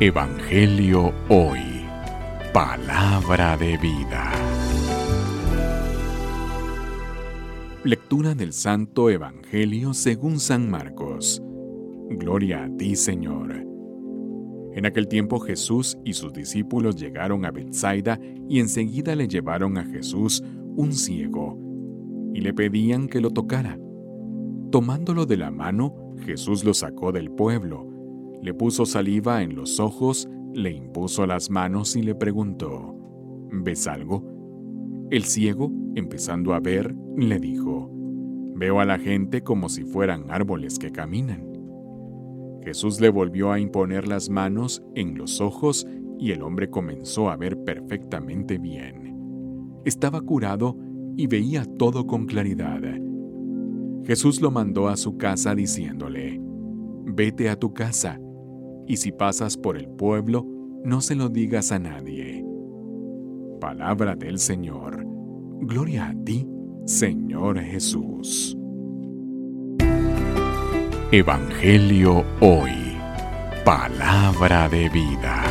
Evangelio Hoy. Palabra de vida. Lectura del Santo Evangelio según San Marcos. Gloria a ti, Señor. En aquel tiempo Jesús y sus discípulos llegaron a Bethsaida y enseguida le llevaron a Jesús un ciego y le pedían que lo tocara. Tomándolo de la mano, Jesús lo sacó del pueblo le puso saliva en los ojos, le impuso las manos y le preguntó, ¿ves algo? El ciego, empezando a ver, le dijo, veo a la gente como si fueran árboles que caminan. Jesús le volvió a imponer las manos en los ojos y el hombre comenzó a ver perfectamente bien. Estaba curado y veía todo con claridad. Jesús lo mandó a su casa diciéndole, Vete a tu casa y si pasas por el pueblo, no se lo digas a nadie. Palabra del Señor. Gloria a ti, Señor Jesús. Evangelio hoy. Palabra de vida.